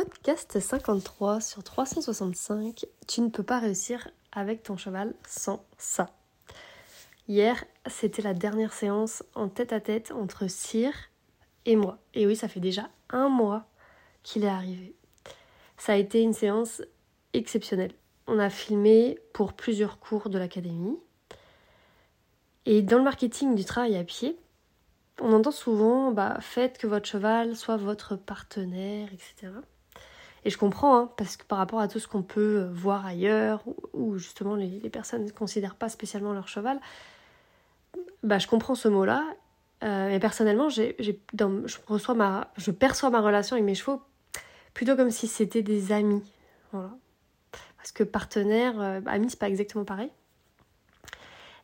Podcast 53 sur 365, tu ne peux pas réussir avec ton cheval sans ça. Hier, c'était la dernière séance en tête à tête entre Cyr et moi. Et oui, ça fait déjà un mois qu'il est arrivé. Ça a été une séance exceptionnelle. On a filmé pour plusieurs cours de l'académie. Et dans le marketing du travail à pied, on entend souvent bah, faites que votre cheval soit votre partenaire, etc. Et je comprends, hein, parce que par rapport à tout ce qu'on peut voir ailleurs, où justement les, personnes ne considèrent pas spécialement leur cheval, bah, je comprends ce mot-là. Euh, mais personnellement, j'ai, je, reçois ma, je perçois ma relation avec mes chevaux plutôt comme si c'était des amis. Voilà. Parce que partenaire, euh, ami, c'est pas exactement pareil.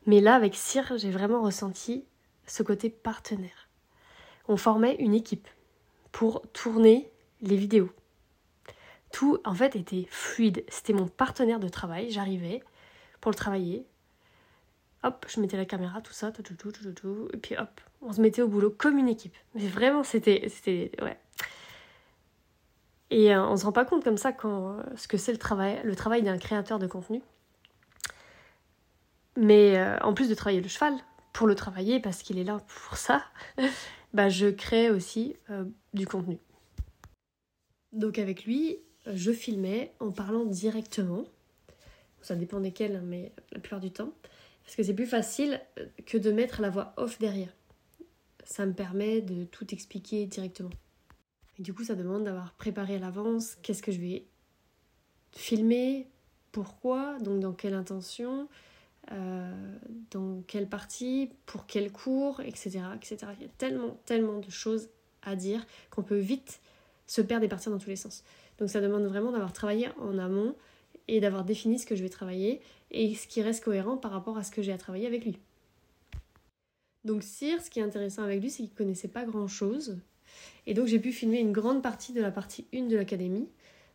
Mais là, avec Cyr, j'ai vraiment ressenti ce côté partenaire. On formait une équipe pour tourner les vidéos. Tout, en fait, était fluide. C'était mon partenaire de travail. J'arrivais pour le travailler. Hop, je mettais la caméra, tout ça, tout, tout, tout, et puis hop, on se mettait au boulot comme une équipe. Mais vraiment, c'était, c'était, ouais. Et euh, on se rend pas compte comme ça quand euh, ce que c'est le travail, d'un créateur de contenu. Mais euh, en plus de travailler le cheval, pour le travailler parce qu'il est là pour ça, bah je crée aussi du contenu. Donc avec lui, je filmais en parlant directement. Ça dépend desquels, hein, mais la plupart du temps. Parce que c'est plus facile euh, que de mettre la voix off derrière. Ça me permet de tout expliquer directement. Et du coup, ça demande d'avoir préparé à l'avance qu'est-ce que je vais filmer, pourquoi, donc dans quelle intention, euh, dans quelle partie, pour quel cours, etc., etc. Il y a tellement, tellement de choses à dire qu'on peut vite se perdre et partir dans tous les sens. Donc ça demande vraiment d'avoir travaillé en amont et d'avoir défini ce que je vais travailler et ce qui reste cohérent par rapport à ce que j'ai à travailler avec lui. Donc Cyr, ce qui est intéressant avec lui, c'est qu'il connaissait pas grand-chose. Et donc j'ai pu filmer une grande partie de la partie 1 de l'académie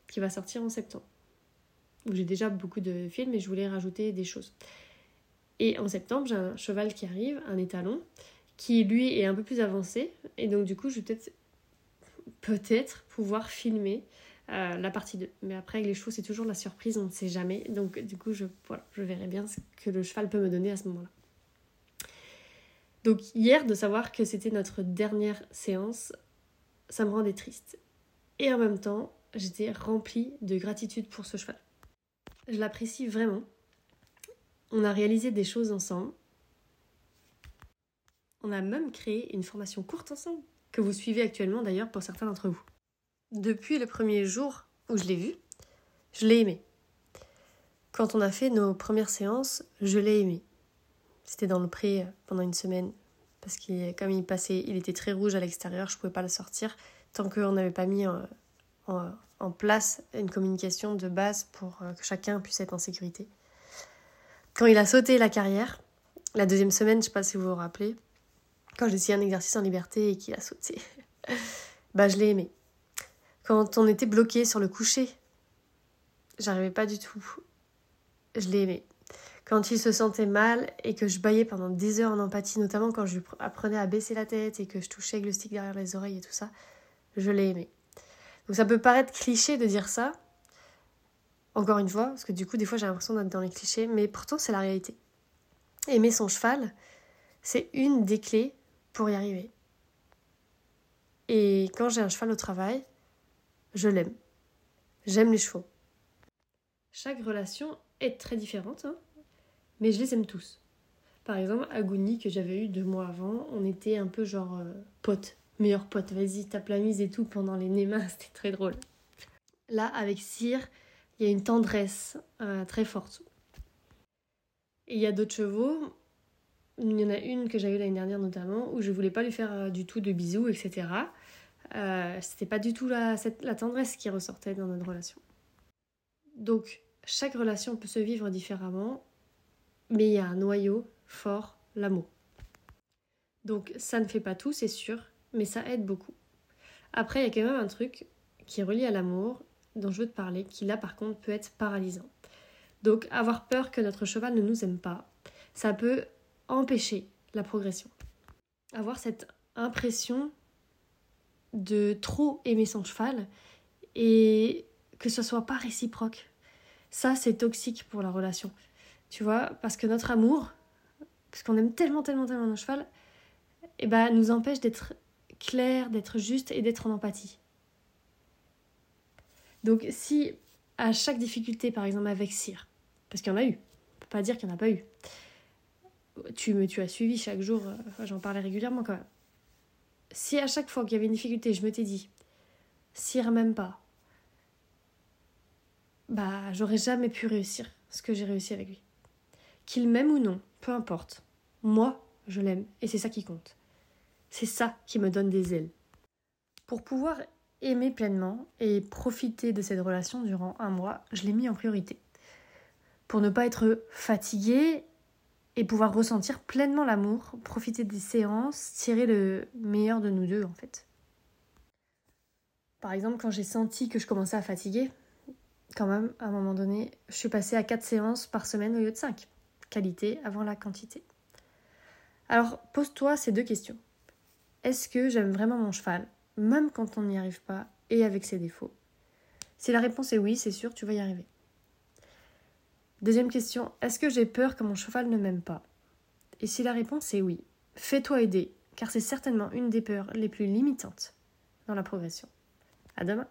qui va sortir en septembre. Où j'ai déjà beaucoup de films et je voulais rajouter des choses. Et en septembre, j'ai un cheval qui arrive, un étalon, qui lui est un peu plus avancé. Et donc du coup, je vais peut-être peut-être pouvoir filmer euh, la partie 2. Mais après, avec les chevaux, c'est toujours la surprise, on ne sait jamais. Donc du coup, je, voilà, je verrai bien ce que le cheval peut me donner à ce moment-là. Donc hier, de savoir que c'était notre dernière séance, ça me rendait triste. Et en même temps, j'étais remplie de gratitude pour ce cheval. Je l'apprécie vraiment. On a réalisé des choses ensemble. On a même créé une formation courte ensemble, que vous suivez actuellement d'ailleurs pour certains d'entre vous. Depuis le premier jour où je l'ai vu, je l'ai aimé. Quand on a fait nos premières séances, je l'ai aimé. C'était dans le pré pendant une semaine, parce que comme il passait, il était très rouge à l'extérieur, je pouvais pas le sortir tant qu'on n'avait pas mis en, en, place une communication de base pour euh, que chacun puisse être en sécurité. Quand il a sauté la carrière, la deuxième semaine, je sais pas si vous vous rappelez, quand j'ai essayé un exercice en liberté et qu'il a sauté, bah je l'ai aimé. Quand on était bloqué sur le coucher, j'arrivais pas du tout. Je l'ai aimé. Quand il se sentait mal et que je baillais pendant des heures en empathie, notamment quand je lui apprenais à baisser la tête et que je touchais avec le stick derrière les oreilles et tout ça, je l'ai aimé. Donc ça peut paraître cliché de dire ça, encore une fois, parce que du coup, des fois, j'ai l'impression d'être dans les clichés, mais pourtant, c'est la réalité. Aimer son cheval, c'est une des clés pour y arriver. Et quand j'ai un cheval au travail, je l'aime. J'aime les chevaux. Chaque relation est très différente, hein, mais je les aime tous. Par exemple, Aguni, que j'avais eu deux mois avant, on était un peu genre euh, potes, meilleurs potes. Vas-y, tape la mise et tout pendant les Némas, c'était très drôle. Là, avec Cyr, il y a une tendresse euh, très forte. Il y a d'autres chevaux, il y en a une que j'avais l'année dernière notamment, où je voulais pas lui faire euh, du tout de bisous, etc. Euh, C'était pas du tout la, la tendresse qui ressortait dans notre relation. Donc, chaque relation peut se vivre différemment, mais il y a un noyau fort, l'amour. Donc, ça ne fait pas tout, c'est sûr, mais ça aide beaucoup. Après, il y a quand même un truc qui est relié à l'amour, dont je veux te parler, qui là par contre peut être paralysant. Donc avoir peur que notre cheval ne nous aime pas, ça peut empêcher la progression. Avoir cette impression de trop aimer son cheval et que ce soit pas réciproque. Ça, c'est toxique pour la relation. Tu vois, parce que notre amour, parce qu'on aime tellement, tellement, tellement nos cheval, eh ben, nous empêche d'être clair, d'être juste et d'être en empathie. Donc si à chaque difficulté, par exemple avec Cyr, parce qu'il y en a eu, on peut pas dire qu'il n'y en a pas eu, tu, me, tu as suivi chaque jour, euh, j'en parlais régulièrement quand même. Si à chaque fois qu'il y avait une difficulté, je me t'ai dit, Cyr m'aime pas, bah j'aurais jamais pu réussir ce que j'ai réussi avec lui. Qu'il m'aime ou non, peu importe. Moi, je l'aime et c'est ça qui compte. C'est ça qui me donne des ailes. Pour pouvoir aimer pleinement et profiter de cette relation durant un mois, je l'ai mis en priorité. Pour ne pas être fatiguée et pouvoir ressentir pleinement l'amour, profiter des séances, tirer le meilleur de nous deux en fait. Par exemple, quand j'ai senti que je commençais à fatiguer, quand même, à un moment donné, je suis passée à 4 séances par semaine au lieu de 5. Qualité avant la quantité. Alors, pose-toi ces deux questions. Est-ce que j'aime vraiment mon cheval, même quand on n'y arrive pas et avec ses défauts? Si la réponse est oui, c'est sûr, tu vas y arriver. Deuxième question, est-ce que j'ai peur que mon cheval ne m'aime pas? Et si la réponse est oui, fais-toi aider, car c'est certainement une des peurs les plus limitantes dans la progression. À demain